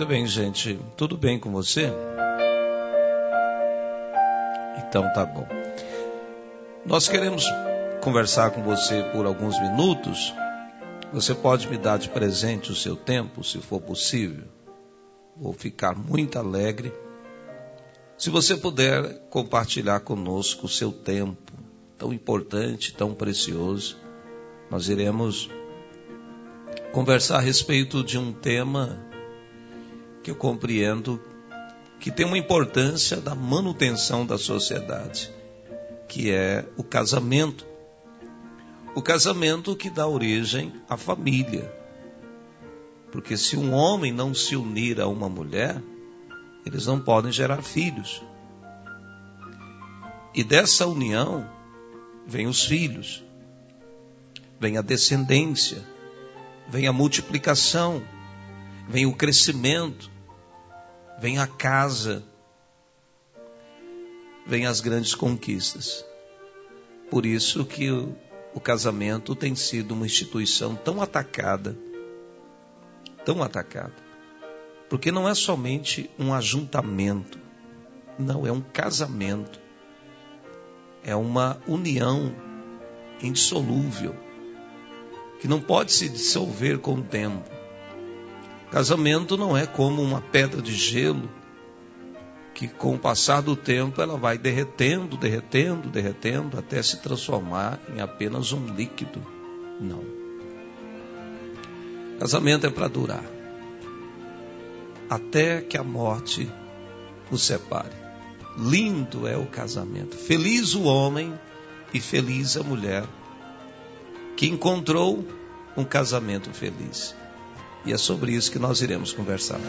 Muito bem, gente. Tudo bem com você? Então tá bom. Nós queremos conversar com você por alguns minutos. Você pode me dar de presente o seu tempo, se for possível. Vou ficar muito alegre. Se você puder compartilhar conosco o seu tempo, tão importante, tão precioso, nós iremos conversar a respeito de um tema que eu compreendo que tem uma importância da manutenção da sociedade, que é o casamento. O casamento que dá origem à família. Porque se um homem não se unir a uma mulher, eles não podem gerar filhos. E dessa união vem os filhos, vem a descendência, vem a multiplicação, vem o crescimento, vem a casa, vem as grandes conquistas. Por isso que o, o casamento tem sido uma instituição tão atacada, tão atacada. Porque não é somente um ajuntamento, não, é um casamento. É uma união indissolúvel, que não pode se dissolver com o tempo. Casamento não é como uma pedra de gelo que com o passar do tempo ela vai derretendo, derretendo, derretendo até se transformar em apenas um líquido. Não. Casamento é para durar. Até que a morte os separe. Lindo é o casamento. Feliz o homem e feliz a mulher que encontrou um casamento feliz. E é sobre isso que nós iremos conversar.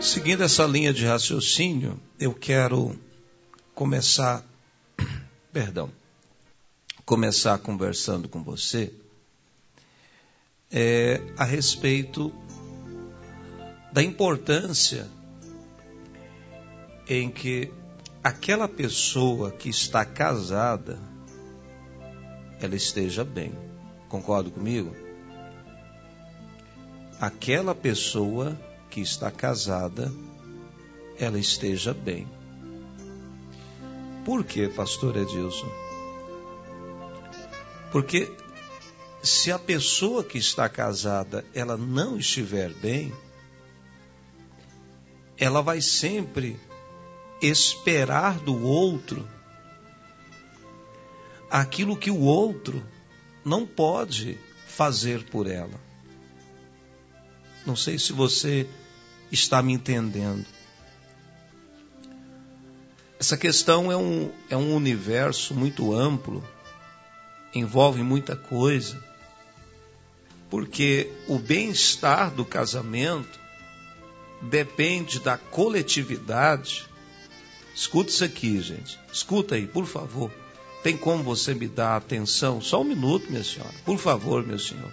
Seguindo essa linha de raciocínio, eu quero começar, perdão, começar conversando com você é, a respeito da importância em que aquela pessoa que está casada ela esteja bem. Concorda comigo? Aquela pessoa que está casada ela esteja bem. Por que, pastor Edilson? Porque se a pessoa que está casada ela não estiver bem, ela vai sempre esperar do outro aquilo que o outro não pode fazer por ela. Não sei se você está me entendendo. Essa questão é um, é um universo muito amplo, envolve muita coisa, porque o bem-estar do casamento depende da coletividade. Escuta isso aqui, gente. Escuta aí, por favor. Tem como você me dar atenção? Só um minuto, minha senhora. Por favor, meu senhor.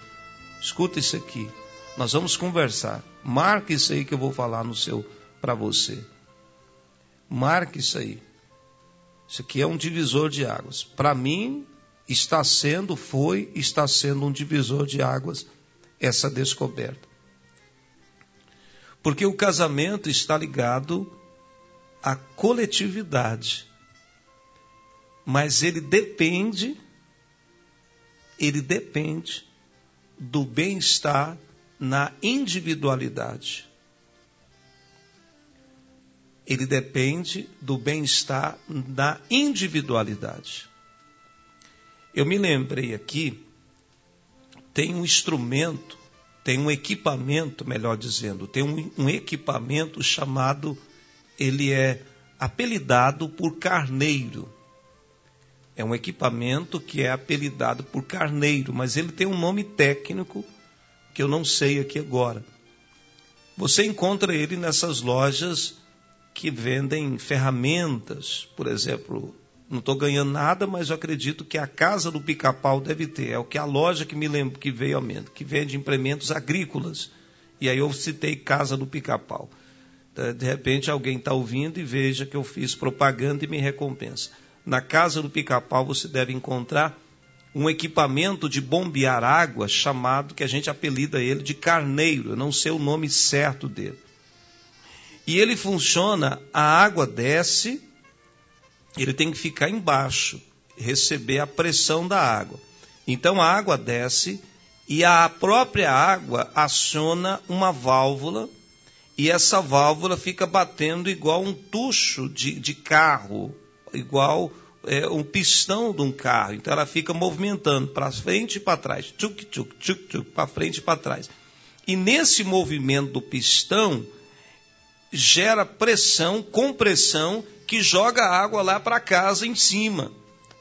Escuta isso aqui. Nós vamos conversar. Marque isso aí que eu vou falar no seu para você. Marque isso aí. Isso aqui é um divisor de águas. Para mim, está sendo, foi, está sendo um divisor de águas essa descoberta. Porque o casamento está ligado à coletividade. Mas ele depende, ele depende do bem-estar na individualidade. Ele depende do bem-estar na individualidade. Eu me lembrei aqui, tem um instrumento tem um equipamento, melhor dizendo, tem um, um equipamento chamado, ele é apelidado por carneiro. É um equipamento que é apelidado por carneiro, mas ele tem um nome técnico que eu não sei aqui agora. Você encontra ele nessas lojas que vendem ferramentas, por exemplo, não estou ganhando nada, mas eu acredito que a casa do pica-pau deve ter. É o que a loja que me lembro que veio a mente, que vende implementos agrícolas. E aí eu citei casa do pica-pau. É, de repente alguém está ouvindo e veja que eu fiz propaganda e me recompensa. Na casa do pica-pau você deve encontrar um equipamento de bombear água chamado, que a gente apelida ele de carneiro, eu não sei o nome certo dele. E ele funciona, a água desce, ele tem que ficar embaixo, receber a pressão da água. Então a água desce e a própria água aciona uma válvula e essa válvula fica batendo igual um tucho de, de carro, igual é, um pistão de um carro. Então ela fica movimentando para frente e para trás, tchuk, tchuk, tchuk, tchuk, para frente e para trás. E nesse movimento do pistão gera pressão, compressão, que joga água lá para casa em cima.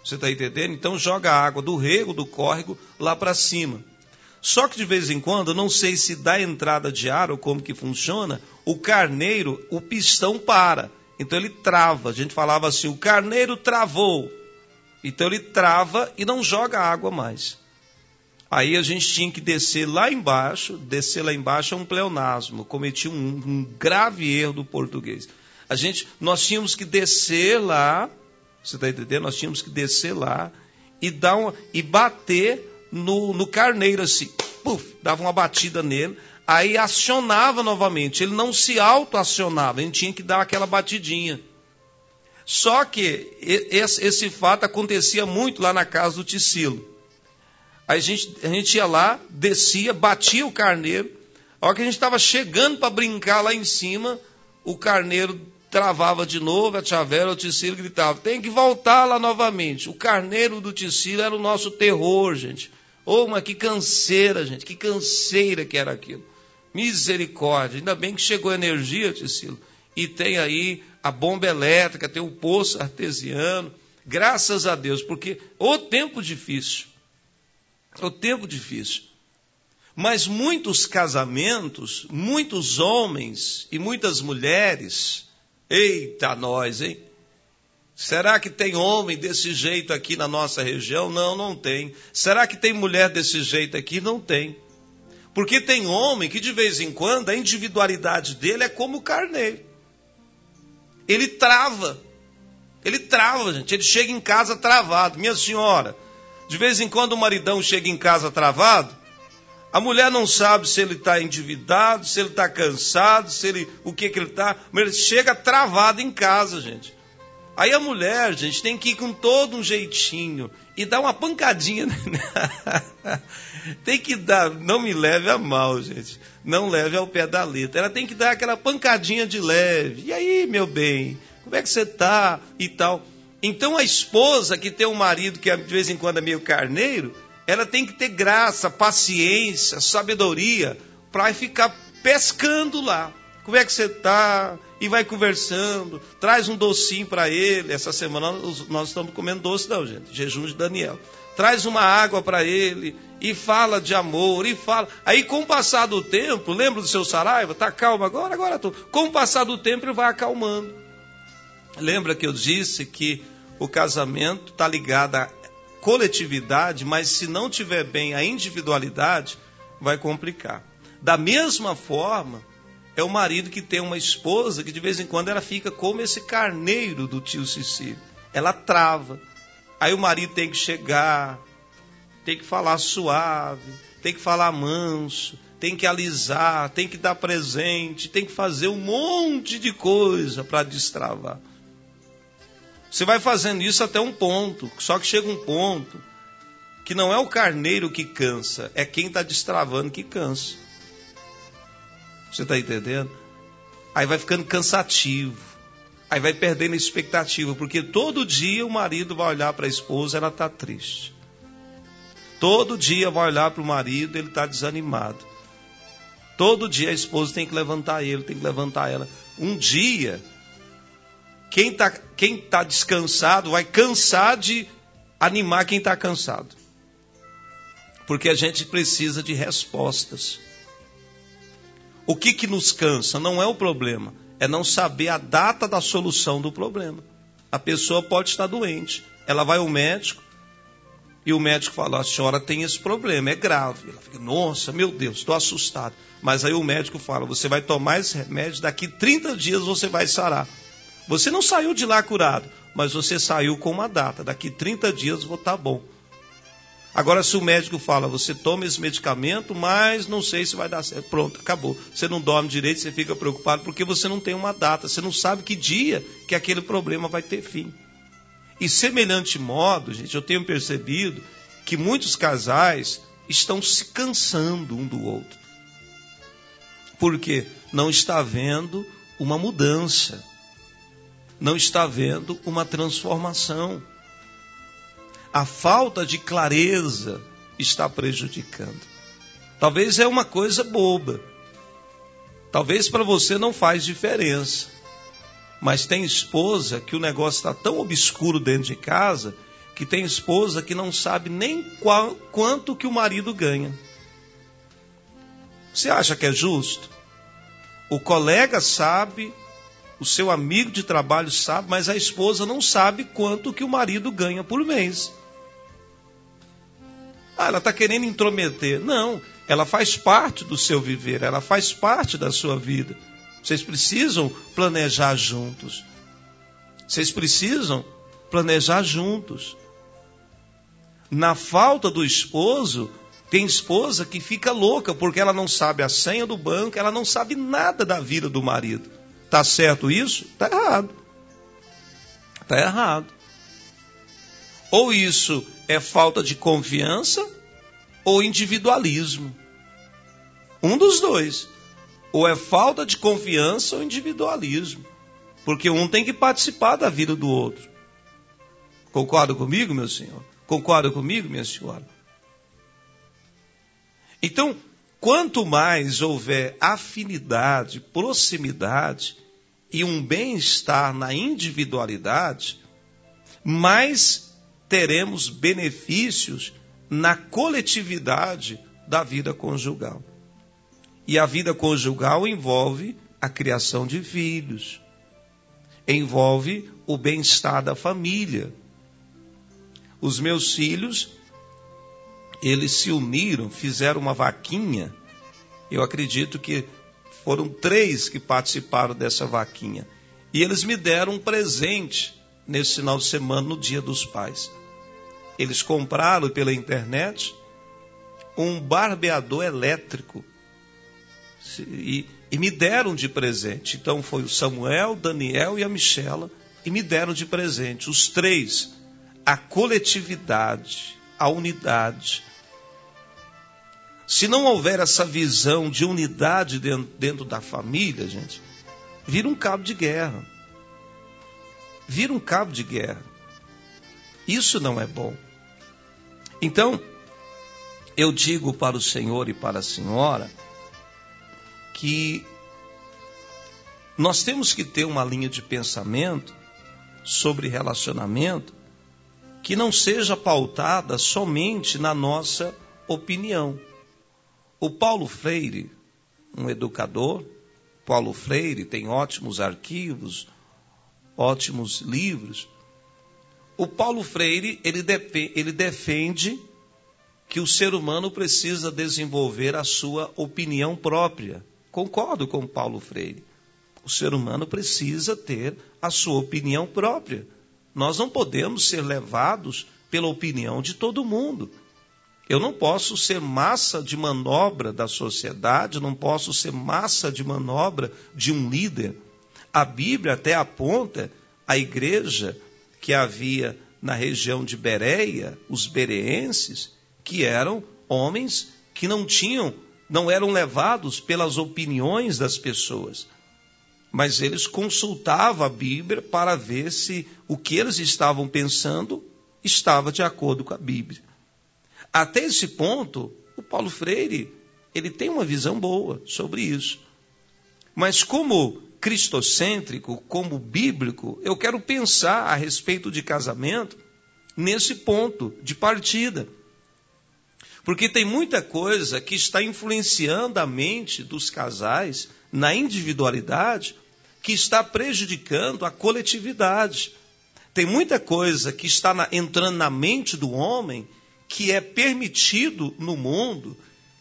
Você está entendendo? Então joga a água do rego, do córrego, lá para cima. Só que de vez em quando, não sei se dá entrada de ar ou como que funciona, o carneiro, o pistão para. Então ele trava. A gente falava assim: o carneiro travou. Então ele trava e não joga água mais. Aí a gente tinha que descer lá embaixo. Descer lá embaixo é um pleonasmo. Cometi um, um grave erro do português. A gente, nós tínhamos que descer lá. Você está entendendo? Nós tínhamos que descer lá e dar uma, e bater no, no carneiro assim, puf, dava uma batida nele, aí acionava novamente. Ele não se auto-acionava, ele tinha que dar aquela batidinha. Só que esse, esse fato acontecia muito lá na casa do Ticilo. A gente, a gente ia lá, descia, batia o carneiro. A hora que a gente estava chegando para brincar lá em cima, o carneiro travava de novo, a tia Vera, o Ticilo gritava: tem que voltar lá novamente. O carneiro do Ticilo era o nosso terror, gente. Oh, mas que canseira, gente, que canseira que era aquilo. Misericórdia, ainda bem que chegou energia, Ticilo, e tem aí a bomba elétrica, tem o poço artesiano, graças a Deus, porque o tempo difícil, o tempo difícil. Mas muitos casamentos, muitos homens e muitas mulheres, eita nós, hein? Será que tem homem desse jeito aqui na nossa região? Não, não tem. Será que tem mulher desse jeito aqui? Não tem. Porque tem homem que de vez em quando a individualidade dele é como o carneiro. Ele trava. Ele trava, gente. Ele chega em casa travado. Minha senhora, de vez em quando o maridão chega em casa travado, a mulher não sabe se ele está endividado, se ele está cansado, se ele, o que, que ele está, mas ele chega travado em casa, gente. Aí a mulher, gente, tem que ir com todo um jeitinho e dar uma pancadinha. tem que dar, não me leve a mal, gente. Não leve ao pé da letra. Ela tem que dar aquela pancadinha de leve. E aí, meu bem, como é que você tá? E tal. Então a esposa que tem um marido que de vez em quando é meio carneiro, ela tem que ter graça, paciência, sabedoria para ficar pescando lá. Como é que você está? E vai conversando, traz um docinho para ele. Essa semana nós estamos comendo doce, não, gente. Jejum de Daniel. Traz uma água para ele e fala de amor e fala. Aí, com o passar do tempo, lembra do seu Saraiva? Tá calmo agora? Agora estou. Com o passar do tempo, ele vai acalmando. Lembra que eu disse que o casamento está ligado à coletividade, mas se não tiver bem a individualidade, vai complicar. Da mesma forma, é o marido que tem uma esposa que de vez em quando ela fica como esse carneiro do tio Cecílio. Ela trava. Aí o marido tem que chegar, tem que falar suave, tem que falar manso, tem que alisar, tem que dar presente, tem que fazer um monte de coisa para destravar. Você vai fazendo isso até um ponto, só que chega um ponto que não é o carneiro que cansa, é quem está destravando que cansa. Você está entendendo? Aí vai ficando cansativo. Aí vai perdendo a expectativa, porque todo dia o marido vai olhar para a esposa, ela está triste. Todo dia vai olhar para o marido, ele está desanimado. Todo dia a esposa tem que levantar ele, tem que levantar ela. Um dia, quem está quem tá descansado vai cansar de animar quem está cansado. Porque a gente precisa de respostas. O que, que nos cansa? Não é o problema, é não saber a data da solução do problema. A pessoa pode estar doente, ela vai ao médico, E o médico fala: a senhora tem esse problema, é grave. Ela fica: nossa, meu Deus, estou assustado. Mas aí o médico fala: você vai tomar esse remédio, daqui 30 dias você vai sarar. Você não saiu de lá curado, mas você saiu com uma data: daqui 30 dias vou estar tá bom. Agora, se o médico fala, você toma esse medicamento, mas não sei se vai dar certo. Pronto, acabou. Você não dorme direito, você fica preocupado porque você não tem uma data, você não sabe que dia que aquele problema vai ter fim. E semelhante modo, gente, eu tenho percebido que muitos casais estão se cansando um do outro. Porque não está vendo uma mudança. Não está vendo uma transformação. A falta de clareza está prejudicando. Talvez é uma coisa boba. Talvez para você não faz diferença. Mas tem esposa que o negócio está tão obscuro dentro de casa que tem esposa que não sabe nem qual, quanto que o marido ganha. Você acha que é justo? O colega sabe, o seu amigo de trabalho sabe, mas a esposa não sabe quanto que o marido ganha por mês. Ah, ela está querendo intrometer. Não, ela faz parte do seu viver, ela faz parte da sua vida. Vocês precisam planejar juntos. Vocês precisam planejar juntos. Na falta do esposo, tem esposa que fica louca porque ela não sabe a senha do banco, ela não sabe nada da vida do marido. Tá certo isso? Tá errado. Tá errado. Ou isso é falta de confiança ou individualismo. Um dos dois. Ou é falta de confiança ou individualismo. Porque um tem que participar da vida do outro. Concorda comigo, meu senhor? Concorda comigo, minha senhora? Então, quanto mais houver afinidade, proximidade e um bem-estar na individualidade, mais teremos benefícios na coletividade da vida conjugal. E a vida conjugal envolve a criação de filhos, envolve o bem-estar da família. Os meus filhos, eles se uniram, fizeram uma vaquinha. Eu acredito que foram três que participaram dessa vaquinha. E eles me deram um presente nesse final de semana, no Dia dos Pais. Eles compraram pela internet um barbeador elétrico e, e me deram de presente. Então foi o Samuel, Daniel e a Michela, e me deram de presente, os três, a coletividade, a unidade. Se não houver essa visão de unidade dentro, dentro da família, gente, vira um cabo de guerra. Vira um cabo de guerra. Isso não é bom. Então, eu digo para o Senhor e para a Senhora, que nós temos que ter uma linha de pensamento sobre relacionamento que não seja pautada somente na nossa opinião. O Paulo Freire, um educador, Paulo Freire tem ótimos arquivos, ótimos livros. O Paulo Freire, ele, ele defende que o ser humano precisa desenvolver a sua opinião própria. Concordo com Paulo Freire. O ser humano precisa ter a sua opinião própria. Nós não podemos ser levados pela opinião de todo mundo. Eu não posso ser massa de manobra da sociedade, não posso ser massa de manobra de um líder. A Bíblia até aponta a igreja que havia na região de Bereia, os bereenses, que eram homens que não tinham não eram levados pelas opiniões das pessoas, mas eles consultavam a Bíblia para ver se o que eles estavam pensando estava de acordo com a Bíblia. Até esse ponto, o Paulo Freire, ele tem uma visão boa sobre isso. Mas como cristocêntrico, como bíblico, eu quero pensar a respeito de casamento nesse ponto de partida. Porque tem muita coisa que está influenciando a mente dos casais na individualidade que está prejudicando a coletividade. Tem muita coisa que está na, entrando na mente do homem que é permitido no mundo,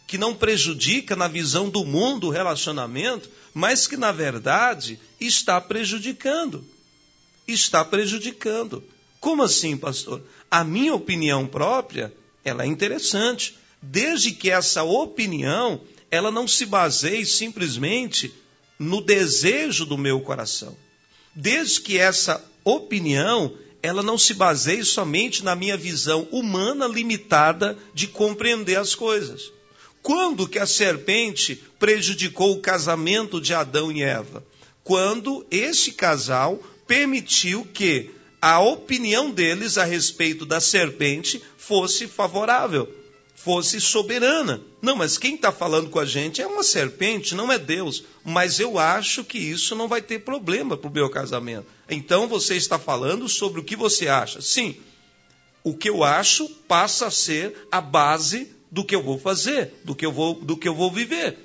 que não prejudica na visão do mundo o relacionamento, mas que na verdade está prejudicando. Está prejudicando. Como assim, pastor? A minha opinião própria, ela é interessante, desde que essa opinião, ela não se baseie simplesmente no desejo do meu coração. Desde que essa opinião, ela não se baseie somente na minha visão humana limitada de compreender as coisas. Quando que a serpente prejudicou o casamento de Adão e Eva? Quando esse casal permitiu que a opinião deles a respeito da serpente fosse favorável, fosse soberana. Não, mas quem está falando com a gente é uma serpente, não é Deus. Mas eu acho que isso não vai ter problema para o meu casamento. Então você está falando sobre o que você acha. Sim, o que eu acho passa a ser a base do que eu vou fazer, do que eu vou, do que eu vou viver.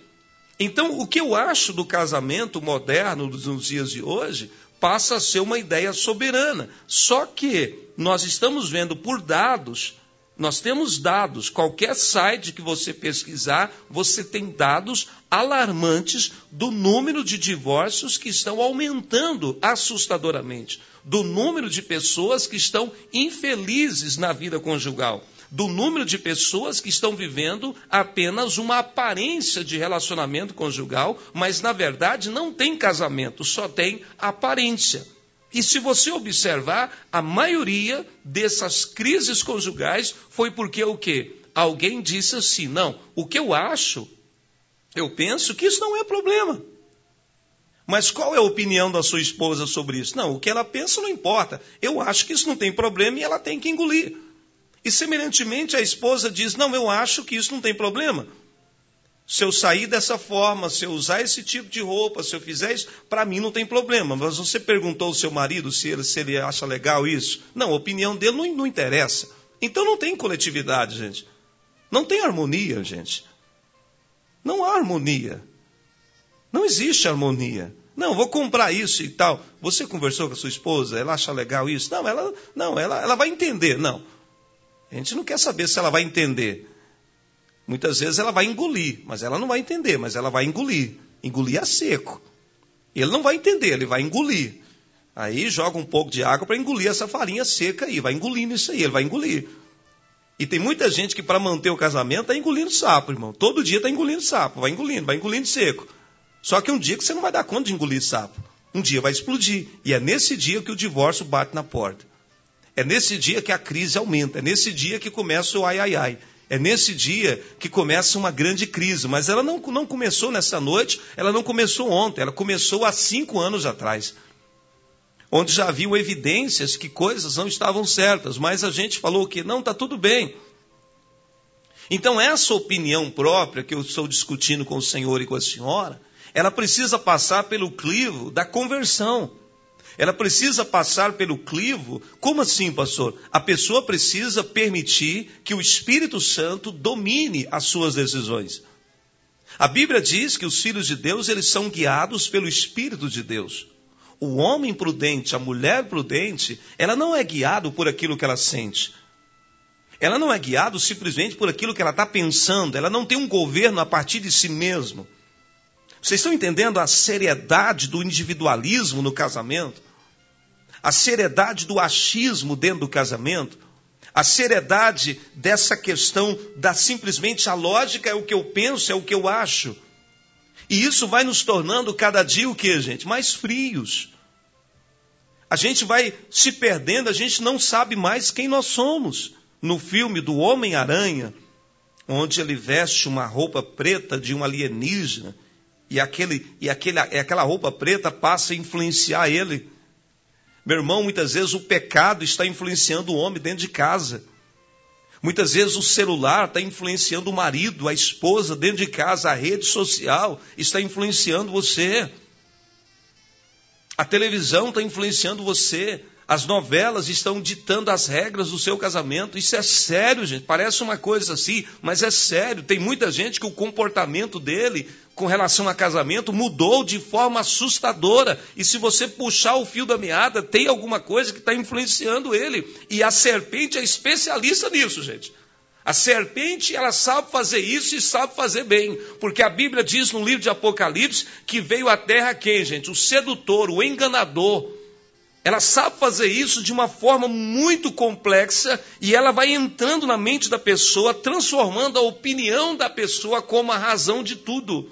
Então, o que eu acho do casamento moderno nos dias de hoje passa a ser uma ideia soberana. Só que nós estamos vendo por dados, nós temos dados, qualquer site que você pesquisar, você tem dados alarmantes do número de divórcios que estão aumentando assustadoramente, do número de pessoas que estão infelizes na vida conjugal do número de pessoas que estão vivendo apenas uma aparência de relacionamento conjugal, mas na verdade não tem casamento, só tem aparência. E se você observar, a maioria dessas crises conjugais foi porque o quê? Alguém disse assim: "Não, o que eu acho, eu penso que isso não é problema". Mas qual é a opinião da sua esposa sobre isso? Não, o que ela pensa não importa. Eu acho que isso não tem problema e ela tem que engolir. E semelhantemente a esposa diz: Não, eu acho que isso não tem problema. Se eu sair dessa forma, se eu usar esse tipo de roupa, se eu fizer isso, para mim não tem problema. Mas você perguntou ao seu marido se ele, se ele acha legal isso? Não, a opinião dele não, não interessa. Então não tem coletividade, gente. Não tem harmonia, gente. Não há harmonia. Não existe harmonia. Não, vou comprar isso e tal. Você conversou com a sua esposa, ela acha legal isso? Não, ela, não, ela, ela vai entender. Não. A gente não quer saber se ela vai entender. Muitas vezes ela vai engolir, mas ela não vai entender, mas ela vai engolir. Engolir a seco. Ele não vai entender, ele vai engolir. Aí joga um pouco de água para engolir essa farinha seca aí, vai engolindo isso aí, ele vai engolir. E tem muita gente que para manter o casamento está engolindo sapo, irmão. Todo dia está engolindo sapo, vai engolindo, vai engolindo seco. Só que um dia que você não vai dar conta de engolir sapo. Um dia vai explodir. E é nesse dia que o divórcio bate na porta. É nesse dia que a crise aumenta, é nesse dia que começa o ai ai ai. É nesse dia que começa uma grande crise, mas ela não, não começou nessa noite, ela não começou ontem, ela começou há cinco anos atrás. Onde já haviam evidências que coisas não estavam certas, mas a gente falou que não, está tudo bem. Então, essa opinião própria que eu estou discutindo com o senhor e com a senhora, ela precisa passar pelo clivo da conversão. Ela precisa passar pelo clivo. Como assim, pastor? A pessoa precisa permitir que o Espírito Santo domine as suas decisões. A Bíblia diz que os filhos de Deus, eles são guiados pelo Espírito de Deus. O homem prudente, a mulher prudente, ela não é guiado por aquilo que ela sente. Ela não é guiada simplesmente por aquilo que ela está pensando. Ela não tem um governo a partir de si mesmo. Vocês estão entendendo a seriedade do individualismo no casamento? A seriedade do achismo dentro do casamento? A seriedade dessa questão da simplesmente a lógica é o que eu penso, é o que eu acho. E isso vai nos tornando cada dia o que, gente? Mais frios. A gente vai se perdendo, a gente não sabe mais quem nós somos. No filme do Homem-Aranha, onde ele veste uma roupa preta de um alienígena, e, aquele, e aquele, aquela roupa preta passa a influenciar ele. Meu irmão, muitas vezes o pecado está influenciando o homem dentro de casa. Muitas vezes o celular está influenciando o marido, a esposa dentro de casa, a rede social está influenciando você. A televisão está influenciando você. As novelas estão ditando as regras do seu casamento. Isso é sério, gente. Parece uma coisa assim, mas é sério. Tem muita gente que o comportamento dele com relação a casamento mudou de forma assustadora. E se você puxar o fio da meada, tem alguma coisa que está influenciando ele. E a serpente é especialista nisso, gente. A serpente, ela sabe fazer isso e sabe fazer bem, porque a Bíblia diz no livro de Apocalipse que veio à terra quem, gente? O sedutor, o enganador. Ela sabe fazer isso de uma forma muito complexa e ela vai entrando na mente da pessoa, transformando a opinião da pessoa como a razão de tudo.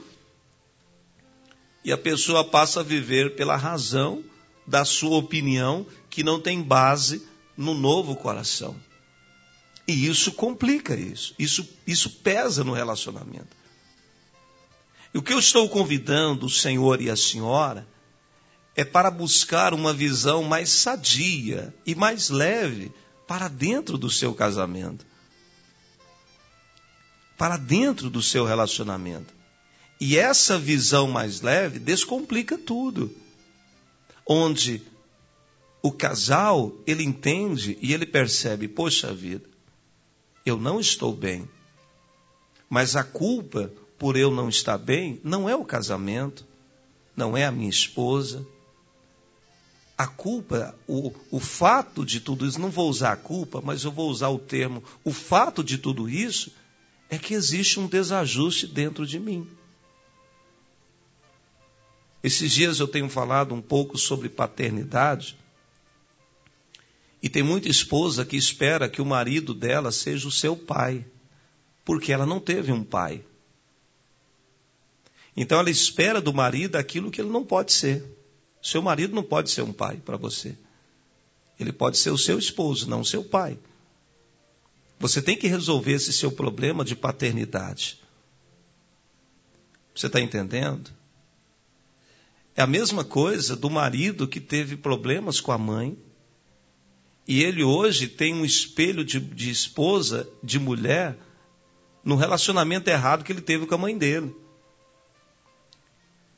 E a pessoa passa a viver pela razão da sua opinião que não tem base no novo coração. E isso complica isso. Isso, isso pesa no relacionamento. E o que eu estou convidando o Senhor e a senhora é para buscar uma visão mais sadia e mais leve para dentro do seu casamento, para dentro do seu relacionamento. E essa visão mais leve descomplica tudo. Onde o casal, ele entende e ele percebe, poxa vida, eu não estou bem. Mas a culpa por eu não estar bem não é o casamento, não é a minha esposa. A culpa, o, o fato de tudo isso, não vou usar a culpa, mas eu vou usar o termo, o fato de tudo isso é que existe um desajuste dentro de mim. Esses dias eu tenho falado um pouco sobre paternidade e tem muita esposa que espera que o marido dela seja o seu pai, porque ela não teve um pai. Então ela espera do marido aquilo que ele não pode ser. Seu marido não pode ser um pai para você. Ele pode ser o seu esposo, não o seu pai. Você tem que resolver esse seu problema de paternidade. Você está entendendo? É a mesma coisa do marido que teve problemas com a mãe e ele hoje tem um espelho de, de esposa, de mulher, no relacionamento errado que ele teve com a mãe dele.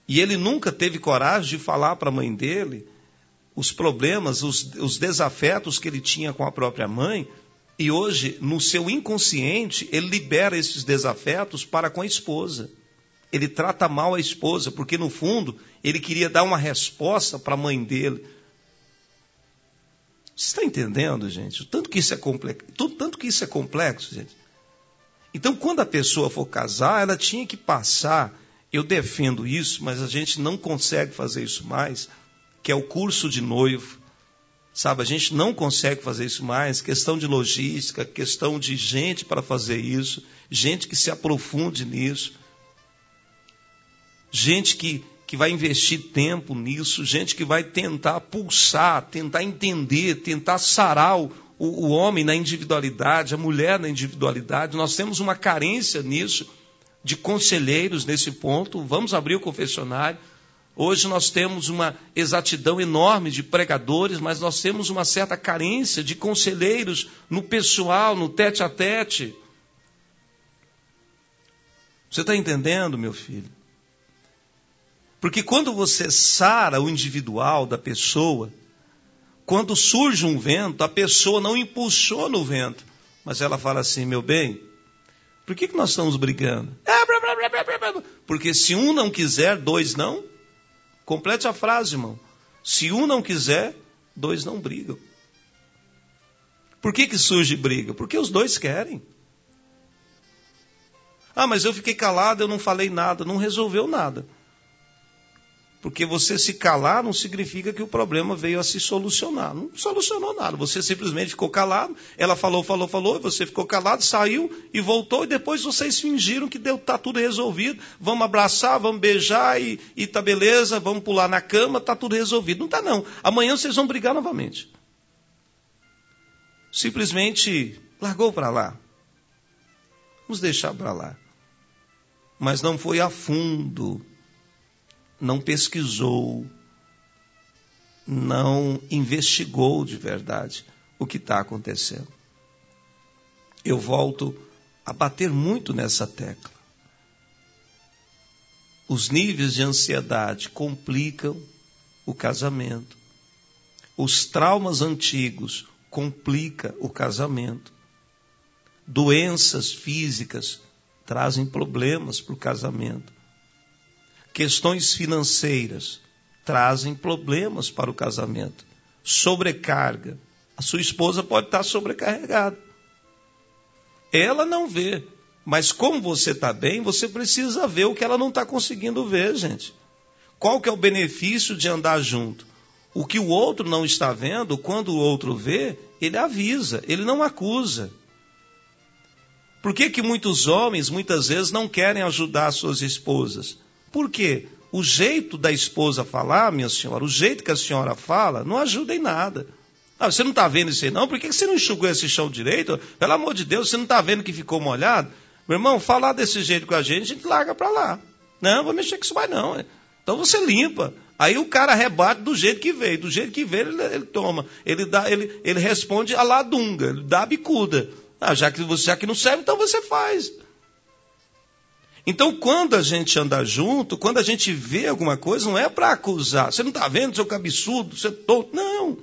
E ele nunca teve coragem de falar para a mãe dele os problemas, os, os desafetos que ele tinha com a própria mãe. E hoje, no seu inconsciente, ele libera esses desafetos para com a esposa. Ele trata mal a esposa, porque no fundo ele queria dar uma resposta para a mãe dele. Você está entendendo, gente? Tanto que isso é complexo, tanto que isso é complexo, gente. Então, quando a pessoa for casar, ela tinha que passar. Eu defendo isso, mas a gente não consegue fazer isso mais, que é o curso de noivo. Sabe, a gente não consegue fazer isso mais, questão de logística, questão de gente para fazer isso, gente que se aprofunde nisso, gente que que vai investir tempo nisso, gente que vai tentar pulsar, tentar entender, tentar sarar o, o, homem na individualidade, a mulher na individualidade. Nós temos uma carência nisso, de conselheiros nesse ponto. Vamos abrir o confessionário. Hoje nós temos uma exatidão enorme de pregadores, mas nós temos uma certa carência de conselheiros no pessoal, no tete a tete. Você está entendendo, meu filho? Porque quando você sara o individual da pessoa, quando surge um vento, a pessoa não impulsiona o vento, mas ela fala assim: meu bem, por que, que nós estamos brigando? Porque se um não quiser, dois não. Complete a frase, irmão. Se um não quiser, dois não brigam. Por que, que surge briga? Porque os dois querem. Ah, mas eu fiquei calado, eu não falei nada, não resolveu nada. Porque você se calar não significa que o problema veio a se solucionar. Não solucionou nada. Você simplesmente ficou calado. Ela falou, falou, falou. Você ficou calado, saiu e voltou. E depois vocês fingiram que deu, tá tudo resolvido. Vamos abraçar, vamos beijar e, e tá beleza. Vamos pular na cama, tá tudo resolvido. Não tá não. Amanhã vocês vão brigar novamente. Simplesmente largou para lá. Vamos deixar para lá. Mas não foi a fundo não pesquisou, não investigou de verdade o que está acontecendo. Eu volto a bater muito nessa tecla. Os níveis de ansiedade complicam o casamento. Os traumas antigos complicam o casamento. Doenças físicas trazem problemas para o casamento questões financeiras trazem problemas para o casamento. Sobrecarga. A sua esposa pode estar sobrecarregada. Ela não vê. Mas como você está bem, você precisa ver o que ela não está conseguindo ver, gente. Qual que é o benefício de andar junto? O que o outro não está vendo, quando o outro vê, ele avisa, ele não acusa. Por que, que muitos homens, muitas vezes, não querem ajudar suas esposas? Por quê? O jeito da esposa falar, minha senhora, o jeito que a senhora fala, não ajuda em nada. Ah, você não está vendo isso aí não? Por que você não enxugou esse chão direito? Pelo amor de Deus, você não está vendo que ficou molhado? Meu irmão, falar desse jeito com a gente, a gente larga para lá. Não, vou mexer com isso mais não. Então você limpa. Aí o cara rebate do jeito que veio. Do jeito que veio, ele, ele toma. Ele, dá, ele, ele responde a ladunga, ele dá a bicuda. Ah, já que você já que não serve, então você faz. Então, quando a gente anda junto, quando a gente vê alguma coisa, não é para acusar. Você não está vendo, seu cabeçudo, seu tonto. Não.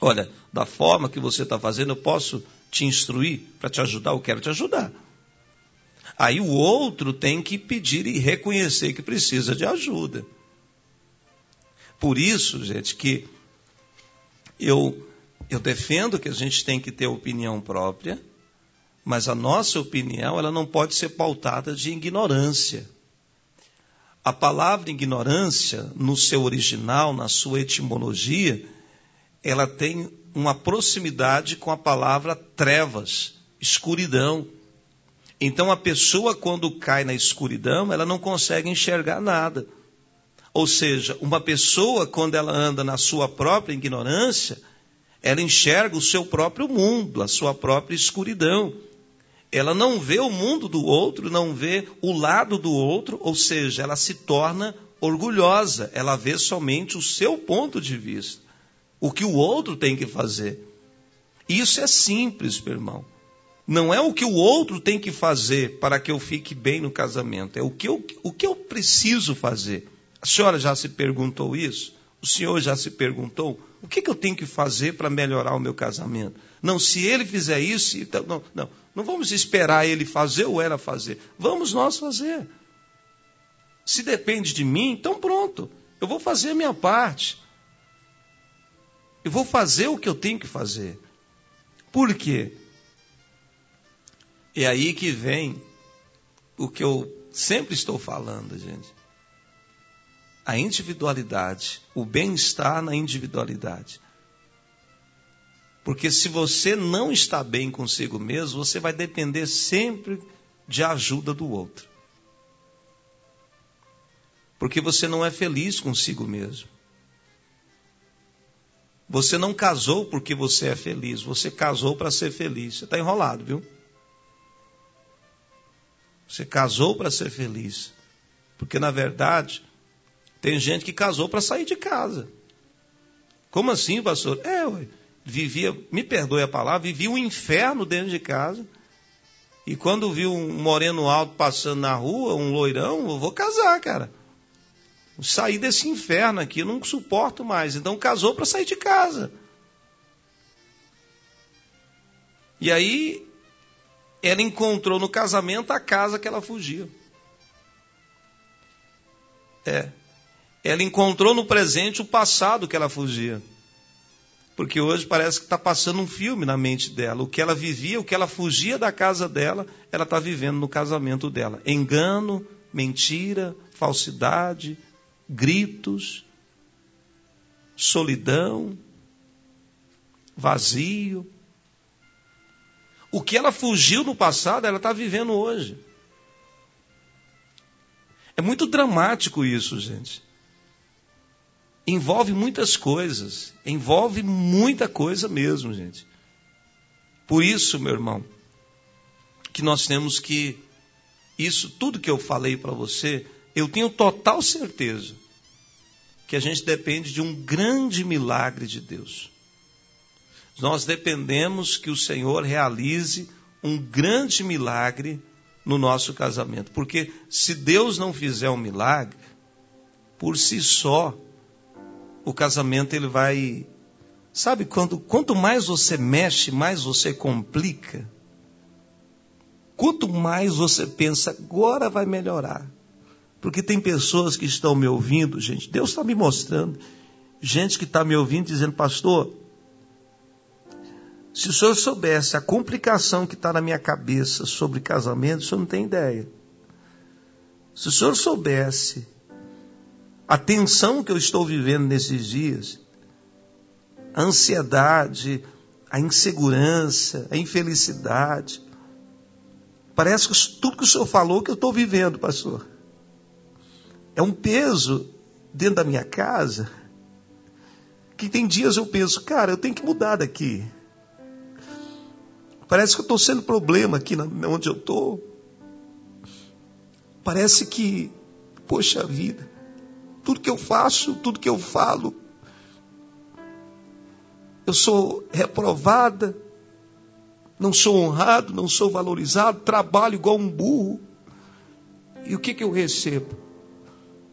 Olha, da forma que você está fazendo, eu posso te instruir para te ajudar, eu quero te ajudar. Aí o outro tem que pedir e reconhecer que precisa de ajuda. Por isso, gente, que eu, eu defendo que a gente tem que ter opinião própria, mas a nossa opinião ela não pode ser pautada de ignorância. A palavra ignorância, no seu original, na sua etimologia, ela tem uma proximidade com a palavra trevas, escuridão. Então a pessoa, quando cai na escuridão, ela não consegue enxergar nada. Ou seja, uma pessoa, quando ela anda na sua própria ignorância, ela enxerga o seu próprio mundo, a sua própria escuridão. Ela não vê o mundo do outro, não vê o lado do outro, ou seja, ela se torna orgulhosa, ela vê somente o seu ponto de vista, o que o outro tem que fazer. Isso é simples, meu irmão. Não é o que o outro tem que fazer para que eu fique bem no casamento, é o que eu, o que eu preciso fazer. A senhora já se perguntou isso? O senhor já se perguntou? O que, que eu tenho que fazer para melhorar o meu casamento? Não, se ele fizer isso, então, não, não, não vamos esperar ele fazer ou ela fazer. Vamos nós fazer. Se depende de mim, então pronto. Eu vou fazer a minha parte. Eu vou fazer o que eu tenho que fazer. Por quê? É aí que vem o que eu sempre estou falando, gente. A individualidade, o bem-estar na individualidade. Porque se você não está bem consigo mesmo, você vai depender sempre de ajuda do outro. Porque você não é feliz consigo mesmo. Você não casou porque você é feliz, você casou para ser feliz. Você está enrolado, viu? Você casou para ser feliz. Porque, na verdade, tem gente que casou para sair de casa. Como assim, pastor? É, ué, vivia, me perdoe a palavra, vivia um inferno dentro de casa. E quando viu um moreno alto passando na rua, um loirão, eu vou casar, cara. Sair desse inferno aqui, eu não suporto mais. Então casou para sair de casa. E aí ela encontrou no casamento a casa que ela fugia. É. Ela encontrou no presente o passado que ela fugia. Porque hoje parece que está passando um filme na mente dela. O que ela vivia, o que ela fugia da casa dela, ela está vivendo no casamento dela. Engano, mentira, falsidade, gritos, solidão, vazio. O que ela fugiu no passado, ela está vivendo hoje. É muito dramático isso, gente. Envolve muitas coisas. Envolve muita coisa mesmo, gente. Por isso, meu irmão, que nós temos que. Isso, tudo que eu falei para você, eu tenho total certeza que a gente depende de um grande milagre de Deus nós dependemos que o Senhor realize um grande milagre no nosso casamento. Porque se Deus não fizer um milagre, por si só, o casamento ele vai. Sabe, quando, quanto mais você mexe, mais você complica. Quanto mais você pensa, agora vai melhorar. Porque tem pessoas que estão me ouvindo, gente, Deus está me mostrando. Gente que está me ouvindo dizendo, pastor, Se o senhor soubesse a complicação que está na minha cabeça sobre casamento, o senhor não tem ideia. Se o senhor soubesse a tensão que eu estou vivendo nesses dias, a ansiedade, a insegurança, a infelicidade, parece que tudo que o senhor falou que eu estou vivendo, pastor. É um peso dentro da minha casa que tem dias eu penso, cara, eu tenho que mudar daqui. Parece que eu estou sendo problema aqui onde eu estou. Parece que, poxa vida, tudo que eu faço, tudo que eu falo, eu sou reprovada, não sou honrado, não sou valorizado, trabalho igual um burro. E o que, que eu recebo?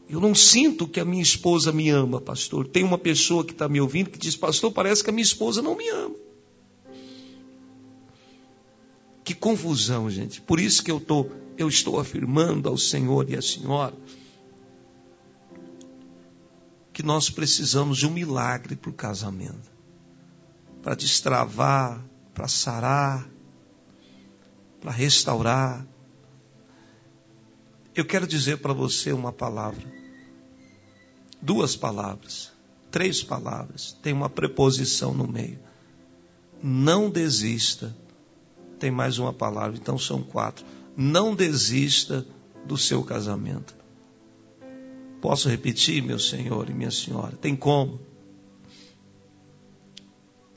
Eu não sinto que a minha esposa me ama, pastor. Tem uma pessoa que está me ouvindo que diz, pastor, parece que a minha esposa não me ama. Que confusão, gente. Por isso que eu, tô, eu estou afirmando ao Senhor e à Senhora que nós precisamos de um milagre para o casamento para destravar, para sarar, para restaurar. Eu quero dizer para você uma palavra, duas palavras, três palavras, tem uma preposição no meio. Não desista tem mais uma palavra, então são quatro. Não desista do seu casamento. Posso repetir, meu senhor e minha senhora? Tem como?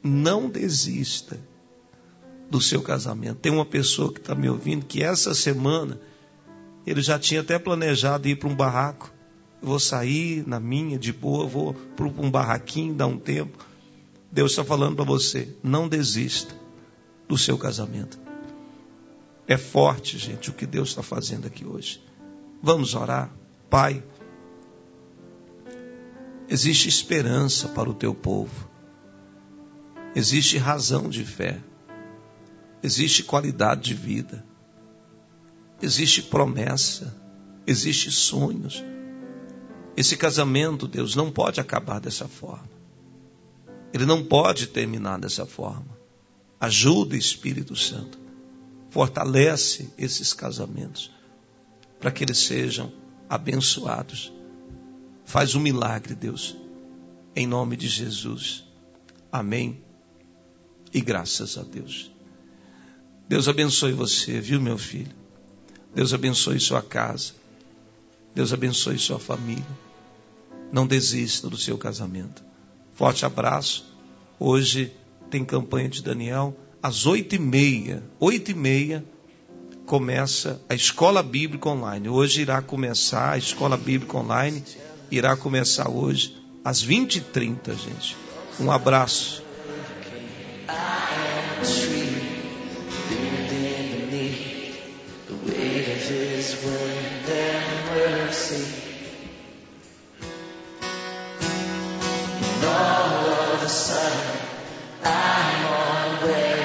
Não desista do seu casamento. Tem uma pessoa que está me ouvindo que essa semana ele já tinha até planejado ir para um barraco. Eu vou sair na minha, de boa, vou para um barraquinho, dar um tempo. Deus está falando para você: não desista do seu casamento. É forte, gente, o que Deus está fazendo aqui hoje. Vamos orar. Pai, existe esperança para o teu povo, existe razão de fé, existe qualidade de vida, existe promessa, existe sonhos. Esse casamento, Deus, não pode acabar dessa forma. Ele não pode terminar dessa forma. Ajuda, Espírito Santo. Fortalece esses casamentos para que eles sejam abençoados. Faz um milagre, Deus, em nome de Jesus. Amém. E graças a Deus. Deus abençoe você, viu, meu filho? Deus abençoe sua casa. Deus abençoe sua família. Não desista do seu casamento. Forte abraço. Hoje tem campanha de Daniel, às oito e meia, oito e meia, começa a escola bíblica online. Hoje irá começar a escola bíblica online, irá começar hoje às vinte e trinta, gente. Um abraço. all of a sudden I